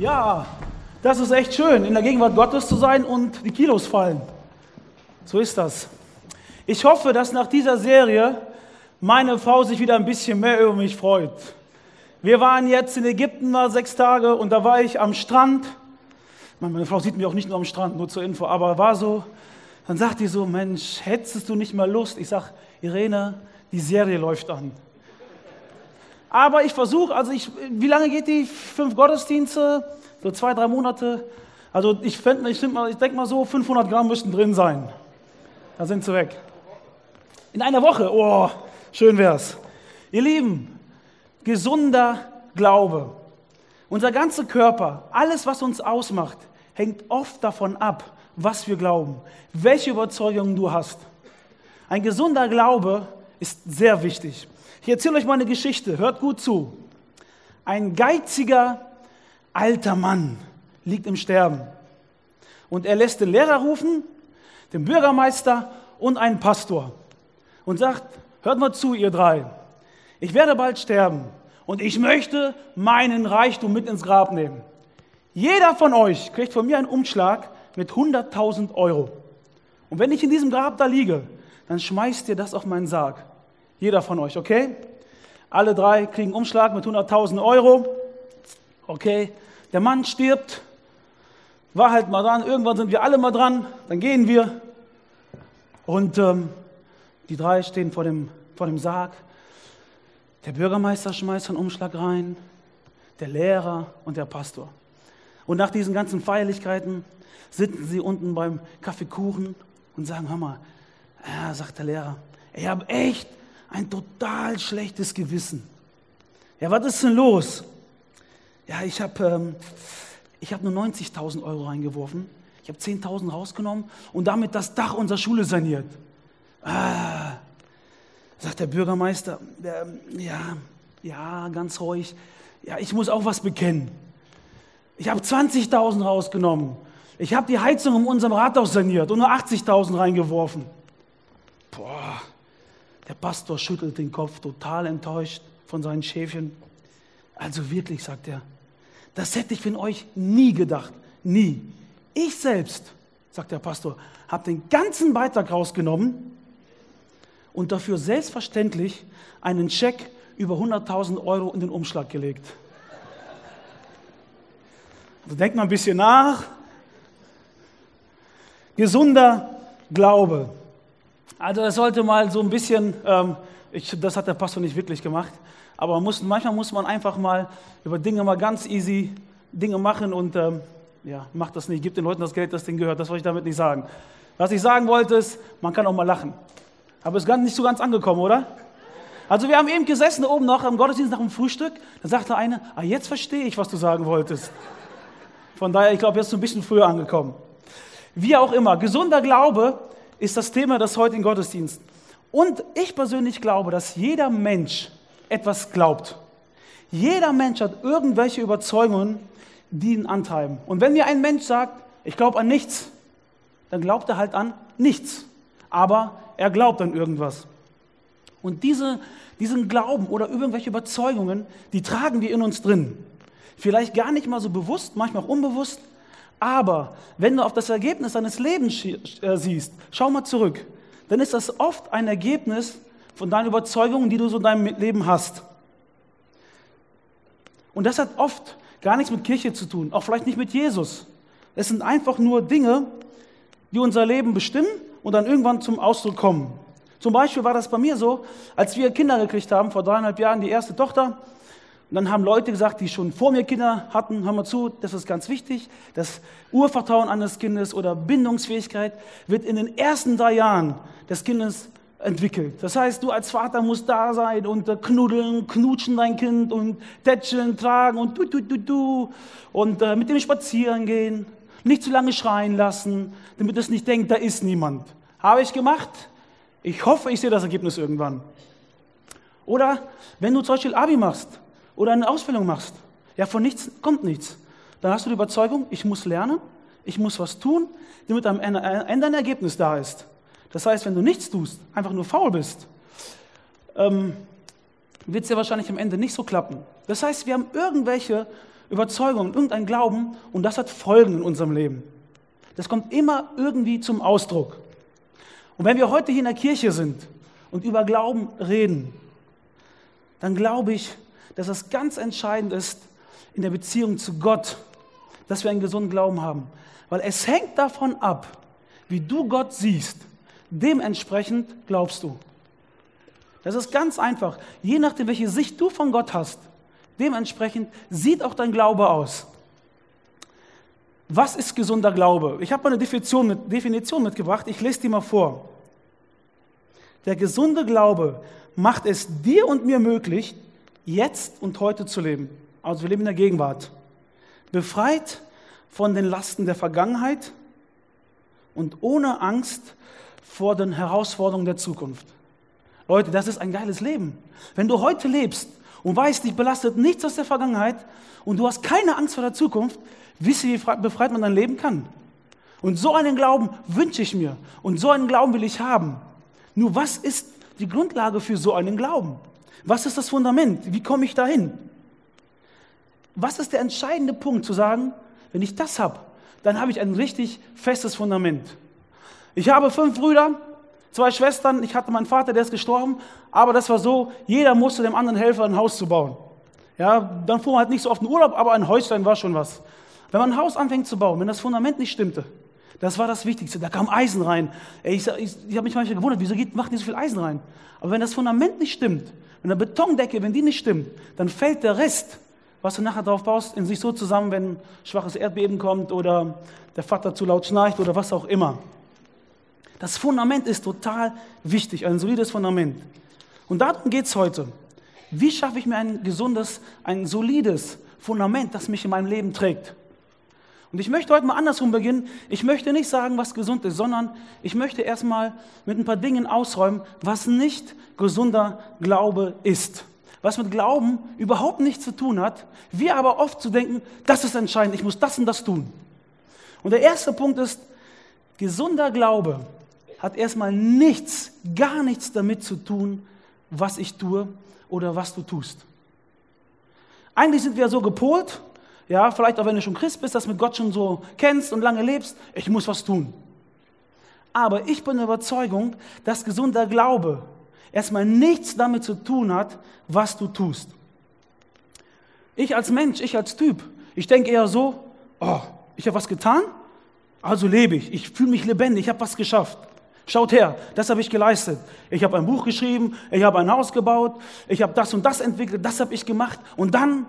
Ja, das ist echt schön, in der Gegenwart Gottes zu sein und die Kilos fallen. So ist das. Ich hoffe, dass nach dieser Serie meine Frau sich wieder ein bisschen mehr über mich freut. Wir waren jetzt in Ägypten mal sechs Tage und da war ich am Strand. Meine Frau sieht mich auch nicht nur am Strand, nur zur Info, aber war so. Dann sagt die so, Mensch, hättest du nicht mal Lust? Ich sag, Irene, die Serie läuft an. Aber ich versuche, also ich, wie lange geht die? Fünf Gottesdienste? So zwei, drei Monate? Also ich, ich, ich denke mal so, 500 Gramm müssten drin sein. Da sind sie weg. In einer Woche, oh, schön wär's. Ihr Lieben, gesunder Glaube. Unser ganzer Körper, alles, was uns ausmacht, hängt oft davon ab, was wir glauben, welche Überzeugungen du hast. Ein gesunder Glaube ist sehr wichtig. Ich erzähle euch mal eine Geschichte, hört gut zu. Ein geiziger alter Mann liegt im Sterben und er lässt den Lehrer rufen, den Bürgermeister und einen Pastor und sagt, hört mal zu, ihr drei, ich werde bald sterben und ich möchte meinen Reichtum mit ins Grab nehmen. Jeder von euch kriegt von mir einen Umschlag mit 100.000 Euro. Und wenn ich in diesem Grab da liege, dann schmeißt ihr das auf meinen Sarg. Jeder von euch, okay? Alle drei kriegen Umschlag mit 100.000 Euro. Okay, der Mann stirbt. War halt mal dran. Irgendwann sind wir alle mal dran. Dann gehen wir. Und ähm, die drei stehen vor dem, vor dem Sarg. Der Bürgermeister schmeißt einen Umschlag rein. Der Lehrer und der Pastor. Und nach diesen ganzen Feierlichkeiten sitzen sie unten beim Kaffeekuchen und sagen, hör mal, ja, sagt der Lehrer, ich habe echt ein total schlechtes Gewissen. Ja, was ist denn los? Ja, ich habe ähm, hab nur 90.000 Euro reingeworfen. Ich habe 10.000 rausgenommen und damit das Dach unserer Schule saniert. Ah, sagt der Bürgermeister, äh, ja, ja, ganz ruhig. Ja, ich muss auch was bekennen. Ich habe 20.000 rausgenommen. Ich habe die Heizung in unserem Rathaus saniert und nur 80.000 reingeworfen. Boah, der Pastor schüttelt den Kopf, total enttäuscht von seinen Schäfchen. Also wirklich, sagt er, das hätte ich von euch nie gedacht. Nie. Ich selbst, sagt der Pastor, habe den ganzen Beitrag rausgenommen und dafür selbstverständlich einen Scheck über 100.000 Euro in den Umschlag gelegt. Also denkt mal ein bisschen nach. Gesunder Glaube. Also das sollte mal so ein bisschen, ähm, ich, das hat der Pastor nicht wirklich gemacht, aber man muss, manchmal muss man einfach mal über Dinge mal ganz easy Dinge machen und ähm, ja, macht das nicht, gibt den Leuten das Geld, das denen gehört. Das wollte ich damit nicht sagen. Was ich sagen wollte ist, man kann auch mal lachen. Aber es ist nicht so ganz angekommen, oder? Also wir haben eben gesessen oben noch im Gottesdienst nach dem Frühstück. Da sagte eine, ah, jetzt verstehe ich, was du sagen wolltest. Von daher, ich glaube, jetzt ist ein bisschen früher angekommen. Wie auch immer, gesunder Glaube ist das Thema des heutigen Gottesdienstes. Und ich persönlich glaube, dass jeder Mensch etwas glaubt. Jeder Mensch hat irgendwelche Überzeugungen, die ihn antreiben. Und wenn mir ein Mensch sagt, ich glaube an nichts, dann glaubt er halt an nichts. Aber er glaubt an irgendwas. Und diese, diesen Glauben oder irgendwelche Überzeugungen, die tragen wir in uns drin. Vielleicht gar nicht mal so bewusst, manchmal auch unbewusst, aber wenn du auf das Ergebnis deines Lebens äh, siehst, schau mal zurück, dann ist das oft ein Ergebnis von deinen Überzeugungen, die du so in deinem Leben hast. Und das hat oft gar nichts mit Kirche zu tun, auch vielleicht nicht mit Jesus. Es sind einfach nur Dinge, die unser Leben bestimmen und dann irgendwann zum Ausdruck kommen. Zum Beispiel war das bei mir so, als wir Kinder gekriegt haben, vor dreieinhalb Jahren die erste Tochter, und dann haben Leute gesagt, die schon vor mir Kinder hatten, hör mal zu, das ist ganz wichtig, das Urvertrauen eines Kindes oder Bindungsfähigkeit wird in den ersten drei Jahren des Kindes entwickelt. Das heißt, du als Vater musst da sein und äh, knuddeln, knutschen dein Kind und tätscheln, tragen und du, du, du, du und äh, mit dem spazieren gehen, nicht zu lange schreien lassen, damit es nicht denkt, da ist niemand. Habe ich gemacht? Ich hoffe, ich sehe das Ergebnis irgendwann. Oder wenn du zum Beispiel Abi machst, oder eine Ausbildung machst. Ja, von nichts kommt nichts. Dann hast du die Überzeugung, ich muss lernen, ich muss was tun, damit am Ende ein Ergebnis da ist. Das heißt, wenn du nichts tust, einfach nur faul bist, ähm, wird es ja wahrscheinlich am Ende nicht so klappen. Das heißt, wir haben irgendwelche Überzeugung, irgendein Glauben und das hat Folgen in unserem Leben. Das kommt immer irgendwie zum Ausdruck. Und wenn wir heute hier in der Kirche sind und über Glauben reden, dann glaube ich, dass es ganz entscheidend ist in der Beziehung zu Gott, dass wir einen gesunden Glauben haben. Weil es hängt davon ab, wie du Gott siehst. Dementsprechend glaubst du. Das ist ganz einfach. Je nachdem, welche Sicht du von Gott hast, dementsprechend sieht auch dein Glaube aus. Was ist gesunder Glaube? Ich habe mal eine Definition, mit, Definition mitgebracht. Ich lese die mal vor. Der gesunde Glaube macht es dir und mir möglich, jetzt und heute zu leben. Also wir leben in der Gegenwart. Befreit von den Lasten der Vergangenheit und ohne Angst vor den Herausforderungen der Zukunft. Leute, das ist ein geiles Leben. Wenn du heute lebst und weißt, dich belastet nichts aus der Vergangenheit und du hast keine Angst vor der Zukunft, wisst ihr, wie befreit man dein Leben kann. Und so einen Glauben wünsche ich mir und so einen Glauben will ich haben. Nur was ist die Grundlage für so einen Glauben? Was ist das Fundament? Wie komme ich dahin? Was ist der entscheidende Punkt zu sagen, wenn ich das habe, dann habe ich ein richtig festes Fundament. Ich habe fünf Brüder, zwei Schwestern, ich hatte meinen Vater, der ist gestorben, aber das war so, jeder musste dem anderen helfen, ein Haus zu bauen. Ja, dann fuhr man halt nicht so oft in Urlaub, aber ein Häuslein war schon was. Wenn man ein Haus anfängt zu bauen, wenn das Fundament nicht stimmte, das war das Wichtigste. Da kam Eisen rein. Ich, ich, ich habe mich manchmal gewundert, wieso geht, macht die so viel Eisen rein? Aber wenn das Fundament nicht stimmt, wenn der Betondecke, wenn die nicht stimmt, dann fällt der Rest, was du nachher drauf baust, in sich so zusammen, wenn ein schwaches Erdbeben kommt oder der Vater zu laut schnarcht oder was auch immer. Das Fundament ist total wichtig, ein solides Fundament. Und darum geht es heute. Wie schaffe ich mir ein gesundes, ein solides Fundament, das mich in meinem Leben trägt? Und ich möchte heute mal andersrum beginnen. Ich möchte nicht sagen, was gesund ist, sondern ich möchte erstmal mit ein paar Dingen ausräumen, was nicht gesunder Glaube ist. Was mit Glauben überhaupt nichts zu tun hat. Wir aber oft zu denken, das ist entscheidend, ich muss das und das tun. Und der erste Punkt ist, gesunder Glaube hat erstmal nichts, gar nichts damit zu tun, was ich tue oder was du tust. Eigentlich sind wir so gepolt, ja, vielleicht auch wenn du schon Christ bist, das mit Gott schon so kennst und lange lebst, ich muss was tun. Aber ich bin der Überzeugung, dass gesunder Glaube erstmal nichts damit zu tun hat, was du tust. Ich als Mensch, ich als Typ, ich denke eher so, oh, ich habe was getan, also lebe ich, ich fühle mich lebendig, ich habe was geschafft. Schaut her, das habe ich geleistet. Ich habe ein Buch geschrieben, ich habe ein Haus gebaut, ich habe das und das entwickelt, das habe ich gemacht und dann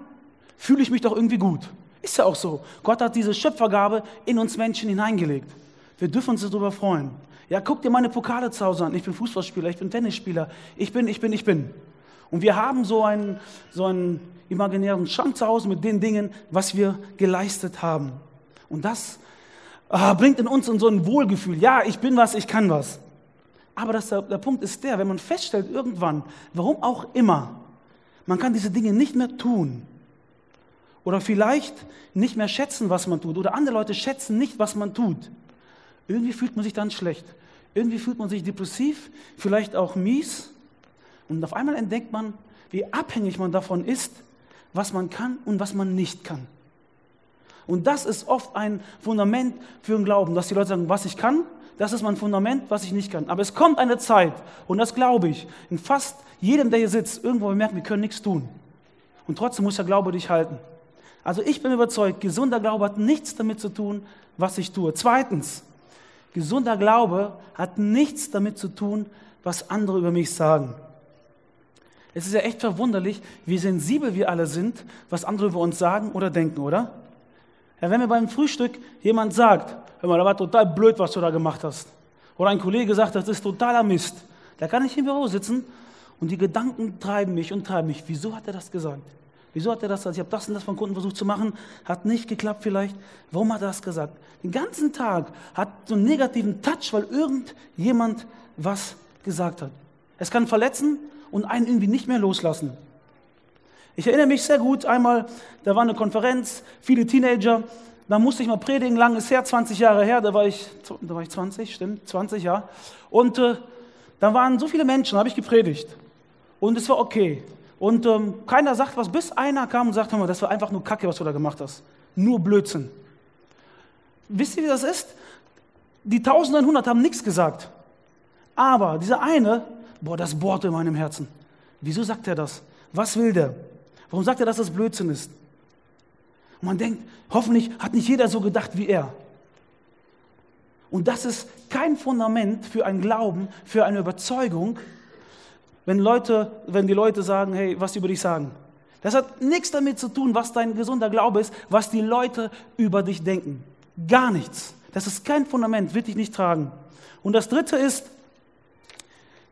fühle ich mich doch irgendwie gut. Ist ja auch so. Gott hat diese Schöpfergabe in uns Menschen hineingelegt. Wir dürfen uns darüber freuen. Ja, guck dir meine Pokale zu Hause an. Ich bin Fußballspieler, ich bin Tennisspieler, ich bin, ich bin, ich bin. Und wir haben so einen, so einen imaginären Schrank zu Hause mit den Dingen, was wir geleistet haben. Und das ah, bringt in uns so ein Wohlgefühl. Ja, ich bin was, ich kann was. Aber das, der, der Punkt ist der, wenn man feststellt irgendwann, warum auch immer, man kann diese Dinge nicht mehr tun oder vielleicht nicht mehr schätzen, was man tut oder andere Leute schätzen nicht, was man tut, irgendwie fühlt man sich dann schlecht. Irgendwie fühlt man sich depressiv, vielleicht auch mies. Und auf einmal entdeckt man, wie abhängig man davon ist, was man kann und was man nicht kann. Und das ist oft ein Fundament für den Glauben, dass die Leute sagen, was ich kann, das ist mein Fundament, was ich nicht kann. Aber es kommt eine Zeit, und das glaube ich, in fast jedem, der hier sitzt, irgendwo merkt, wir können nichts tun. Und trotzdem muss der Glaube dich halten. Also ich bin überzeugt, gesunder Glaube hat nichts damit zu tun, was ich tue. Zweitens, gesunder Glaube hat nichts damit zu tun, was andere über mich sagen. Es ist ja echt verwunderlich, wie sensibel wir alle sind, was andere über uns sagen oder denken, oder? Ja, wenn mir beim Frühstück jemand sagt, hör mal, das war total blöd, was du da gemacht hast. Oder ein Kollege sagt, das ist totaler Mist. Da kann ich im Büro sitzen und die Gedanken treiben mich und treiben mich. Wieso hat er das gesagt? Wieso hat er das gesagt? Ich habe das und das von Kunden versucht zu machen, hat nicht geklappt vielleicht. Warum hat er das gesagt? Den ganzen Tag hat so einen negativen Touch, weil irgendjemand was gesagt hat. Es kann verletzen und einen irgendwie nicht mehr loslassen. Ich erinnere mich sehr gut, einmal, da war eine Konferenz, viele Teenager, da musste ich mal predigen, lang ist her, 20 Jahre her, da war ich, da war ich 20, stimmt, 20 Jahre. Und äh, da waren so viele Menschen, da habe ich gepredigt. Und es war okay. Und ähm, keiner sagt was, bis einer kam und sagt, hör mal, das war einfach nur Kacke, was du da gemacht hast. Nur Blödsinn. Wisst ihr, wie das ist? Die 1100 haben nichts gesagt. Aber dieser eine, boah, das bohrte in meinem Herzen. Wieso sagt er das? Was will der? Warum sagt er, dass das Blödsinn ist? Und man denkt, hoffentlich hat nicht jeder so gedacht wie er. Und das ist kein Fundament für einen Glauben, für eine Überzeugung, wenn, Leute, wenn die Leute sagen, hey, was über dich sagen. Das hat nichts damit zu tun, was dein gesunder Glaube ist, was die Leute über dich denken. Gar nichts. Das ist kein Fundament, wird dich nicht tragen. Und das Dritte ist,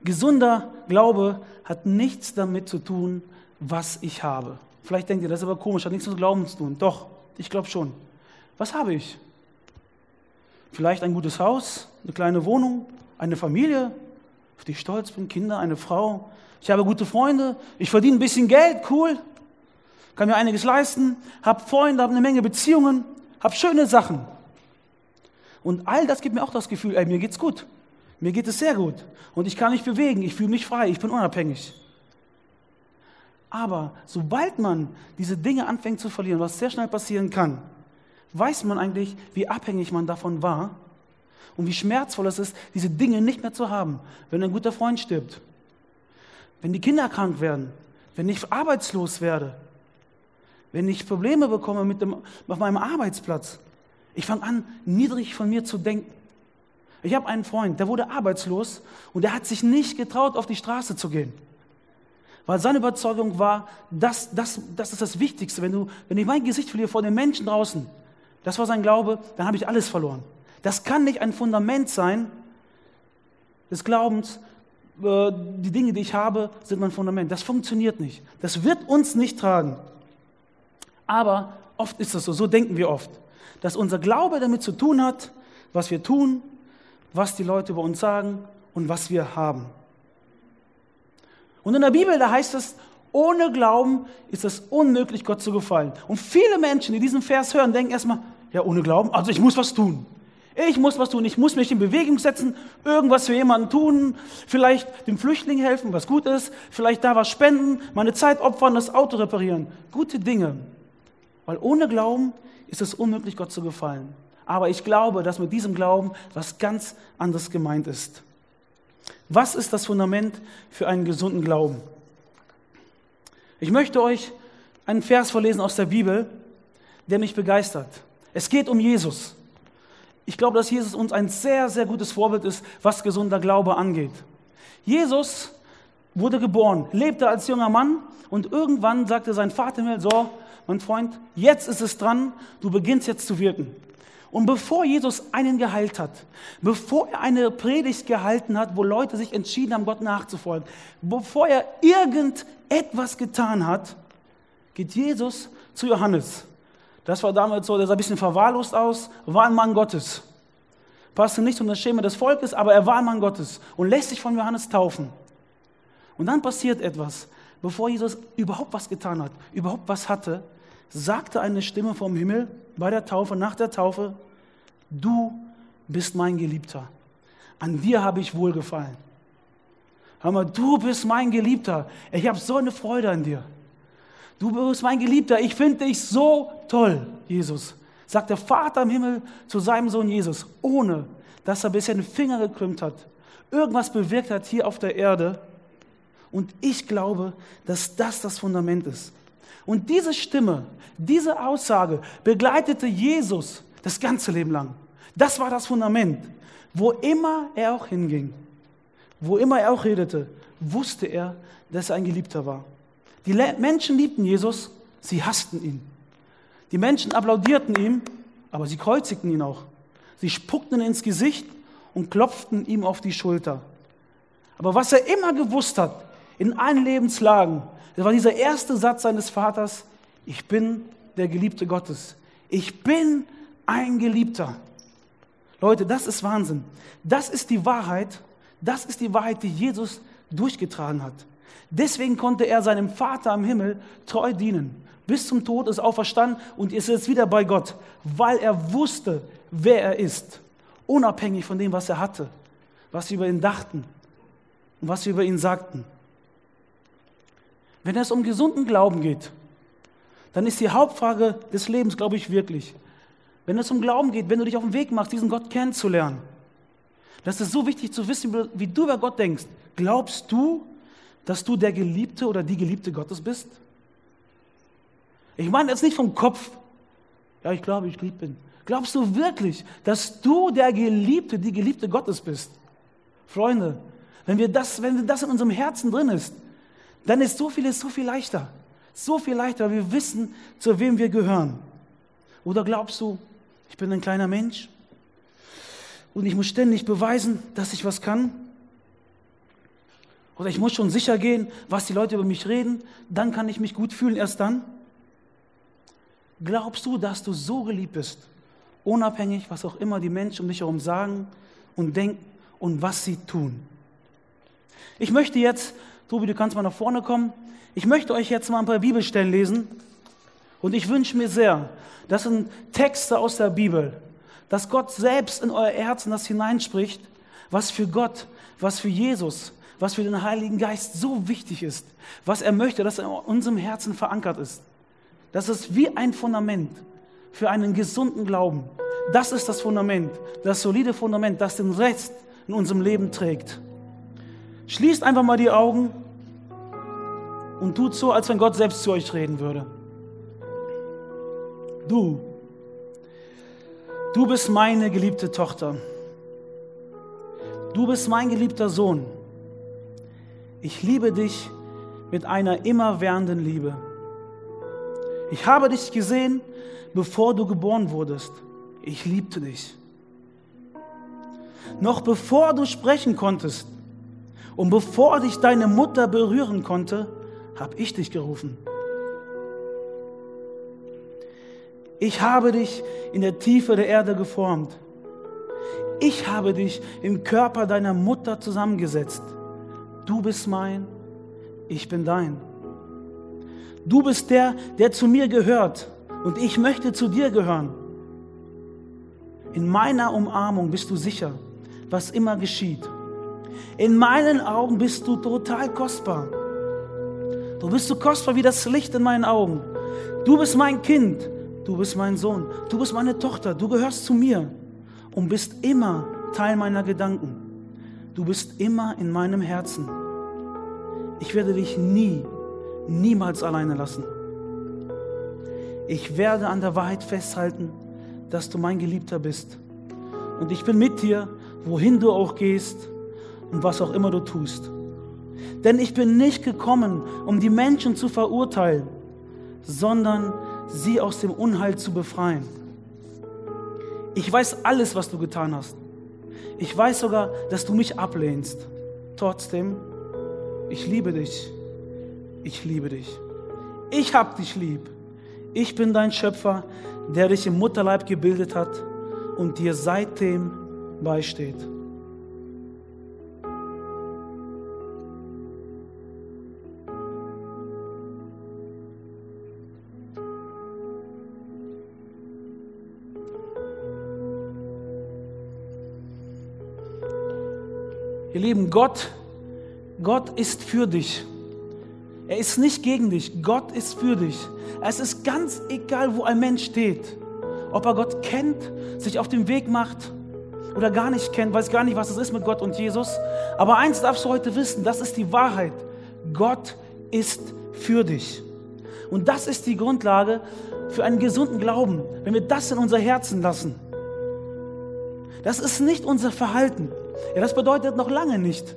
gesunder Glaube hat nichts damit zu tun, was ich habe. Vielleicht denkt ihr, das ist aber komisch, hat nichts mit Glauben zu tun. Doch, ich glaube schon. Was habe ich? Vielleicht ein gutes Haus, eine kleine Wohnung, eine Familie, auf die ich stolz bin, Kinder, eine Frau. Ich habe gute Freunde, ich verdiene ein bisschen Geld, cool, kann mir einiges leisten, habe Freunde, habe eine Menge Beziehungen, habe schöne Sachen. Und all das gibt mir auch das Gefühl, ey, mir geht's gut. Mir geht es sehr gut. Und ich kann mich bewegen, ich fühle mich frei, ich bin unabhängig. Aber sobald man diese Dinge anfängt zu verlieren, was sehr schnell passieren kann, weiß man eigentlich, wie abhängig man davon war und wie schmerzvoll es ist, diese Dinge nicht mehr zu haben, wenn ein guter Freund stirbt, wenn die Kinder krank werden, wenn ich arbeitslos werde, wenn ich Probleme bekomme mit dem, auf meinem Arbeitsplatz. Ich fange an, niedrig von mir zu denken. Ich habe einen Freund, der wurde arbeitslos und der hat sich nicht getraut, auf die Straße zu gehen. Weil seine Überzeugung war, das, das, das ist das Wichtigste. Wenn, du, wenn ich mein Gesicht verliere vor den Menschen draußen, das war sein Glaube, dann habe ich alles verloren. Das kann nicht ein Fundament sein des Glaubens. Äh, die Dinge, die ich habe, sind mein Fundament. Das funktioniert nicht. Das wird uns nicht tragen. Aber oft ist es so, so denken wir oft, dass unser Glaube damit zu tun hat, was wir tun, was die Leute über uns sagen und was wir haben. Und in der Bibel, da heißt es, ohne Glauben ist es unmöglich, Gott zu gefallen. Und viele Menschen, die diesen Vers hören, denken erstmal, ja, ohne Glauben, also ich muss was tun. Ich muss was tun, ich muss mich in Bewegung setzen, irgendwas für jemanden tun, vielleicht dem Flüchtling helfen, was gut ist, vielleicht da was spenden, meine Zeit opfern, das Auto reparieren. Gute Dinge. Weil ohne Glauben ist es unmöglich, Gott zu gefallen. Aber ich glaube, dass mit diesem Glauben was ganz anderes gemeint ist. Was ist das Fundament für einen gesunden Glauben? Ich möchte euch einen Vers vorlesen aus der Bibel, der mich begeistert. Es geht um Jesus. Ich glaube, dass Jesus uns ein sehr, sehr gutes Vorbild ist, was gesunder Glaube angeht. Jesus wurde geboren, lebte als junger Mann und irgendwann sagte sein Vater mir, so, mein Freund, jetzt ist es dran, du beginnst jetzt zu wirken. Und bevor Jesus einen geheilt hat, bevor er eine Predigt gehalten hat, wo Leute sich entschieden haben, Gott nachzufolgen, bevor er irgendetwas getan hat, geht Jesus zu Johannes. Das war damals so, der sah ein bisschen verwahrlost aus, war ein Mann Gottes. Passte nicht um das Schema des Volkes, aber er war ein Mann Gottes und lässt sich von Johannes taufen. Und dann passiert etwas. Bevor Jesus überhaupt was getan hat, überhaupt was hatte, sagte eine Stimme vom Himmel bei der Taufe, nach der Taufe, du bist mein Geliebter. An dir habe ich wohlgefallen. Hör mal, du bist mein Geliebter. Ich habe so eine Freude an dir. Du bist mein Geliebter. Ich finde dich so toll, Jesus. Sagt der Vater im Himmel zu seinem Sohn Jesus, ohne dass er bisher den Finger gekrümmt hat, irgendwas bewirkt hat hier auf der Erde. Und ich glaube, dass das das Fundament ist. Und diese Stimme, diese Aussage begleitete Jesus das ganze Leben lang. Das war das Fundament. Wo immer er auch hinging, wo immer er auch redete, wusste er, dass er ein Geliebter war. Die Menschen liebten Jesus, sie hassten ihn. Die Menschen applaudierten ihm, aber sie kreuzigten ihn auch. Sie spuckten ins Gesicht und klopften ihm auf die Schulter. Aber was er immer gewusst hat, in allen Lebenslagen, das war dieser erste Satz seines Vaters, ich bin der Geliebte Gottes. Ich bin ein Geliebter. Leute, das ist Wahnsinn. Das ist die Wahrheit. Das ist die Wahrheit, die Jesus durchgetragen hat. Deswegen konnte er seinem Vater im Himmel treu dienen. Bis zum Tod ist auferstanden und ist jetzt wieder bei Gott, weil er wusste, wer er ist. Unabhängig von dem, was er hatte, was sie über ihn dachten und was sie über ihn sagten. Wenn es um gesunden Glauben geht, dann ist die Hauptfrage des Lebens, glaube ich, wirklich, wenn es um Glauben geht, wenn du dich auf den Weg machst, diesen Gott kennenzulernen, das ist so wichtig zu wissen, wie du über Gott denkst. Glaubst du, dass du der Geliebte oder die Geliebte Gottes bist? Ich meine jetzt nicht vom Kopf. Ja, ich glaube, ich geliebt bin. Glaubst du wirklich, dass du der Geliebte, die Geliebte Gottes bist? Freunde, wenn, wir das, wenn das in unserem Herzen drin ist, dann ist so vieles so viel leichter. So viel leichter, weil wir wissen, zu wem wir gehören. Oder glaubst du, ich bin ein kleiner Mensch und ich muss ständig beweisen, dass ich was kann? Oder ich muss schon sicher gehen, was die Leute über mich reden, dann kann ich mich gut fühlen, erst dann? Glaubst du, dass du so geliebt bist, unabhängig, was auch immer die Menschen um dich herum sagen und denken und was sie tun? Ich möchte jetzt, Tobi, du kannst mal nach vorne kommen, ich möchte euch jetzt mal ein paar Bibelstellen lesen und ich wünsche mir sehr, das sind Texte aus der Bibel, dass Gott selbst in euer Herzen das hineinspricht, was für Gott, was für Jesus, was für den Heiligen Geist so wichtig ist, was er möchte, dass er in unserem Herzen verankert ist. Das ist wie ein Fundament für einen gesunden Glauben. Das ist das Fundament, das solide Fundament, das den Rest in unserem Leben trägt. Schließt einfach mal die Augen und tut so, als wenn Gott selbst zu euch reden würde. Du, du bist meine geliebte Tochter. Du bist mein geliebter Sohn. Ich liebe dich mit einer immerwährenden Liebe. Ich habe dich gesehen, bevor du geboren wurdest. Ich liebte dich. Noch bevor du sprechen konntest und bevor dich deine Mutter berühren konnte, habe ich dich gerufen. Ich habe dich in der Tiefe der Erde geformt. Ich habe dich im Körper deiner Mutter zusammengesetzt. Du bist mein, ich bin dein. Du bist der, der zu mir gehört und ich möchte zu dir gehören. In meiner Umarmung bist du sicher, was immer geschieht. In meinen Augen bist du total kostbar. Du bist so kostbar wie das Licht in meinen Augen. Du bist mein Kind. Du bist mein Sohn. Du bist meine Tochter. Du gehörst zu mir und bist immer Teil meiner Gedanken. Du bist immer in meinem Herzen. Ich werde dich nie, niemals alleine lassen. Ich werde an der Wahrheit festhalten, dass du mein Geliebter bist. Und ich bin mit dir, wohin du auch gehst und was auch immer du tust. Denn ich bin nicht gekommen, um die Menschen zu verurteilen, sondern sie aus dem Unheil zu befreien. Ich weiß alles, was du getan hast. Ich weiß sogar, dass du mich ablehnst. Trotzdem, ich liebe dich. Ich liebe dich. Ich hab dich lieb. Ich bin dein Schöpfer, der dich im Mutterleib gebildet hat und dir seitdem beisteht. Ihr Lieben, Gott, Gott ist für dich. Er ist nicht gegen dich. Gott ist für dich. Es ist ganz egal, wo ein Mensch steht. Ob er Gott kennt, sich auf den Weg macht oder gar nicht kennt, weiß gar nicht, was es ist mit Gott und Jesus. Aber eins darfst du heute wissen, das ist die Wahrheit. Gott ist für dich. Und das ist die Grundlage für einen gesunden Glauben, wenn wir das in unser Herzen lassen. Das ist nicht unser Verhalten. Ja, das bedeutet noch lange nicht,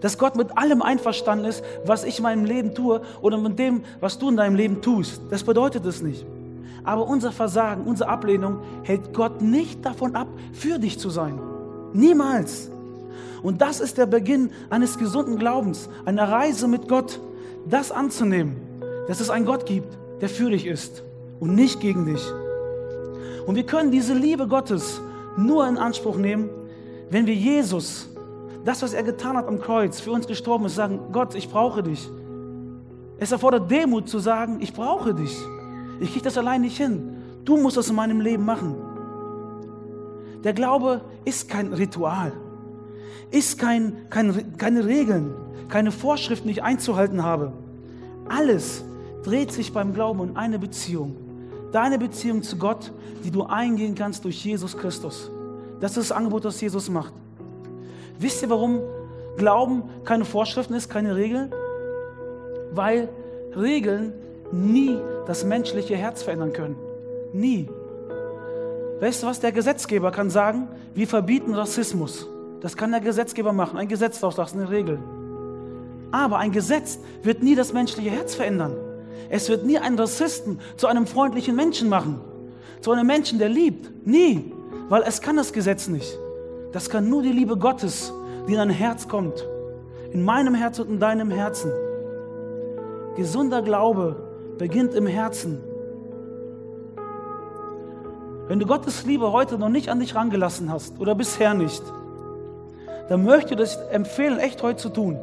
dass Gott mit allem einverstanden ist, was ich in meinem Leben tue oder mit dem, was du in deinem Leben tust. Das bedeutet es nicht. Aber unser Versagen, unsere Ablehnung hält Gott nicht davon ab, für dich zu sein. Niemals. Und das ist der Beginn eines gesunden Glaubens, einer Reise mit Gott, das anzunehmen, dass es einen Gott gibt, der für dich ist und nicht gegen dich. Und wir können diese Liebe Gottes nur in Anspruch nehmen, wenn wir Jesus, das, was er getan hat am Kreuz, für uns gestorben ist, sagen, Gott, ich brauche dich. Es erfordert Demut zu sagen, ich brauche dich. Ich kriege das allein nicht hin. Du musst das in meinem Leben machen. Der Glaube ist kein Ritual, ist kein, kein, keine Regeln, keine Vorschriften, die ich einzuhalten habe. Alles dreht sich beim Glauben um eine Beziehung. Deine Beziehung zu Gott, die du eingehen kannst durch Jesus Christus. Das ist das Angebot, das Jesus macht. Wisst ihr, warum Glauben keine Vorschriften ist, keine Regeln? Weil Regeln nie das menschliche Herz verändern können. Nie. Weißt du was? Der Gesetzgeber kann sagen, wir verbieten Rassismus. Das kann der Gesetzgeber machen. Ein Gesetz daraus, eine Regel. Aber ein Gesetz wird nie das menschliche Herz verändern. Es wird nie einen Rassisten zu einem freundlichen Menschen machen. Zu einem Menschen, der liebt. Nie. Weil es kann das Gesetz nicht. Das kann nur die Liebe Gottes, die in dein Herz kommt. In meinem Herz und in deinem Herzen. Gesunder Glaube beginnt im Herzen. Wenn du Gottes Liebe heute noch nicht an dich rangelassen hast oder bisher nicht, dann möchte ich dir das empfehlen, echt heute zu tun.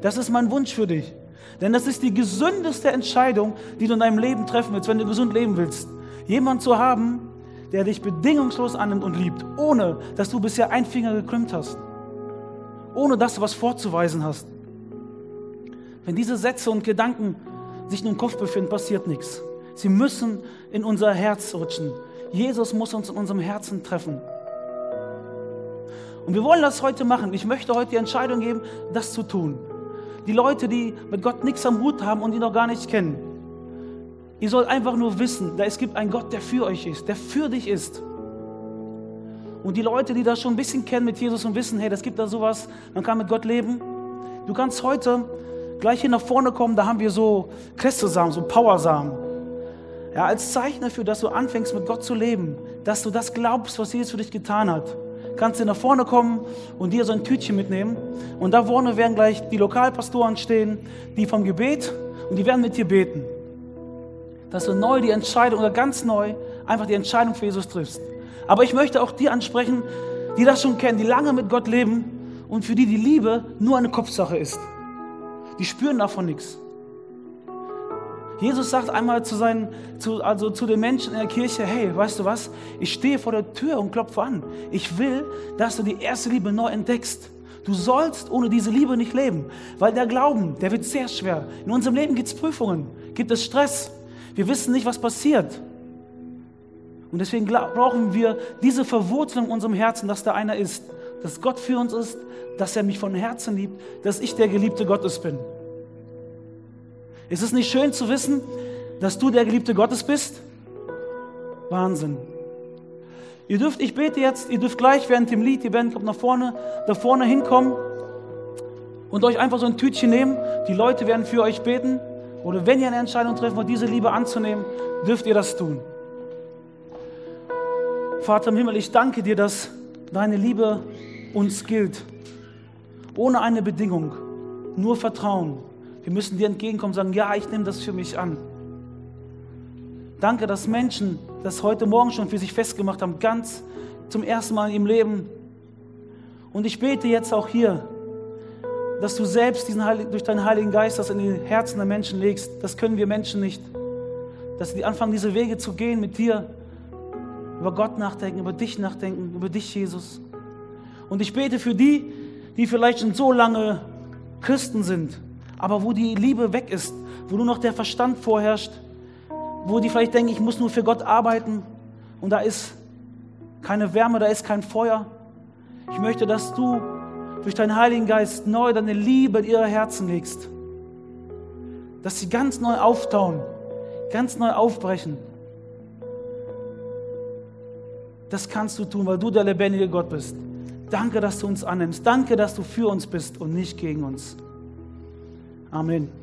Das ist mein Wunsch für dich. Denn das ist die gesündeste Entscheidung, die du in deinem Leben treffen willst, wenn du gesund leben willst. Jemand zu haben, der dich bedingungslos annimmt und liebt, ohne dass du bisher einen Finger gekrümmt hast. Ohne dass du was vorzuweisen hast. Wenn diese Sätze und Gedanken sich nur im Kopf befinden, passiert nichts. Sie müssen in unser Herz rutschen. Jesus muss uns in unserem Herzen treffen. Und wir wollen das heute machen. Ich möchte heute die Entscheidung geben, das zu tun. Die Leute, die mit Gott nichts am Hut haben und ihn noch gar nicht kennen. Ihr sollt einfach nur wissen, da es gibt einen Gott, der für euch ist, der für dich ist. Und die Leute, die das schon ein bisschen kennen mit Jesus und wissen, hey, das gibt da sowas, man kann mit Gott leben. Du kannst heute gleich hier nach vorne kommen, da haben wir so Christusamen, so Powersamen. Ja, als Zeichen dafür, dass du anfängst mit Gott zu leben, dass du das glaubst, was Jesus für dich getan hat kannst du nach vorne kommen und dir so ein Tütchen mitnehmen. Und da vorne werden gleich die Lokalpastoren stehen, die vom Gebet und die werden mit dir beten. Dass du neu die Entscheidung oder ganz neu einfach die Entscheidung für Jesus triffst. Aber ich möchte auch die ansprechen, die das schon kennen, die lange mit Gott leben und für die die Liebe nur eine Kopfsache ist. Die spüren davon nichts. Jesus sagt einmal zu, seinen, zu, also zu den Menschen in der Kirche, hey, weißt du was, ich stehe vor der Tür und klopfe an. Ich will, dass du die erste Liebe neu entdeckst. Du sollst ohne diese Liebe nicht leben, weil der Glauben, der wird sehr schwer. In unserem Leben gibt es Prüfungen, gibt es Stress. Wir wissen nicht, was passiert. Und deswegen brauchen wir diese Verwurzelung in unserem Herzen, dass da einer ist, dass Gott für uns ist, dass er mich von Herzen liebt, dass ich der Geliebte Gottes bin. Ist es nicht schön zu wissen, dass du der Geliebte Gottes bist? Wahnsinn. Ihr dürft, ich bete jetzt, ihr dürft gleich während dem Lied, die Band kommt nach vorne, da vorne hinkommen und euch einfach so ein Tütchen nehmen. Die Leute werden für euch beten. Oder wenn ihr eine Entscheidung treffen wollt, diese Liebe anzunehmen, dürft ihr das tun. Vater im Himmel, ich danke dir, dass deine Liebe uns gilt. Ohne eine Bedingung, nur Vertrauen. Wir müssen dir entgegenkommen und sagen, ja, ich nehme das für mich an. Danke, dass Menschen das heute Morgen schon für sich festgemacht haben, ganz zum ersten Mal in ihrem Leben. Und ich bete jetzt auch hier, dass du selbst diesen Heil durch deinen Heiligen Geist das in die Herzen der Menschen legst. Das können wir Menschen nicht. Dass sie anfangen, diese Wege zu gehen mit dir, über Gott nachdenken, über dich nachdenken, über dich, Jesus. Und ich bete für die, die vielleicht schon so lange Christen sind, aber wo die Liebe weg ist, wo nur noch der Verstand vorherrscht, wo die vielleicht denken, ich muss nur für Gott arbeiten und da ist keine Wärme, da ist kein Feuer. Ich möchte, dass du durch deinen Heiligen Geist neu deine Liebe in ihre Herzen legst. Dass sie ganz neu auftauen, ganz neu aufbrechen. Das kannst du tun, weil du der lebendige Gott bist. Danke, dass du uns annimmst. Danke, dass du für uns bist und nicht gegen uns. Amen.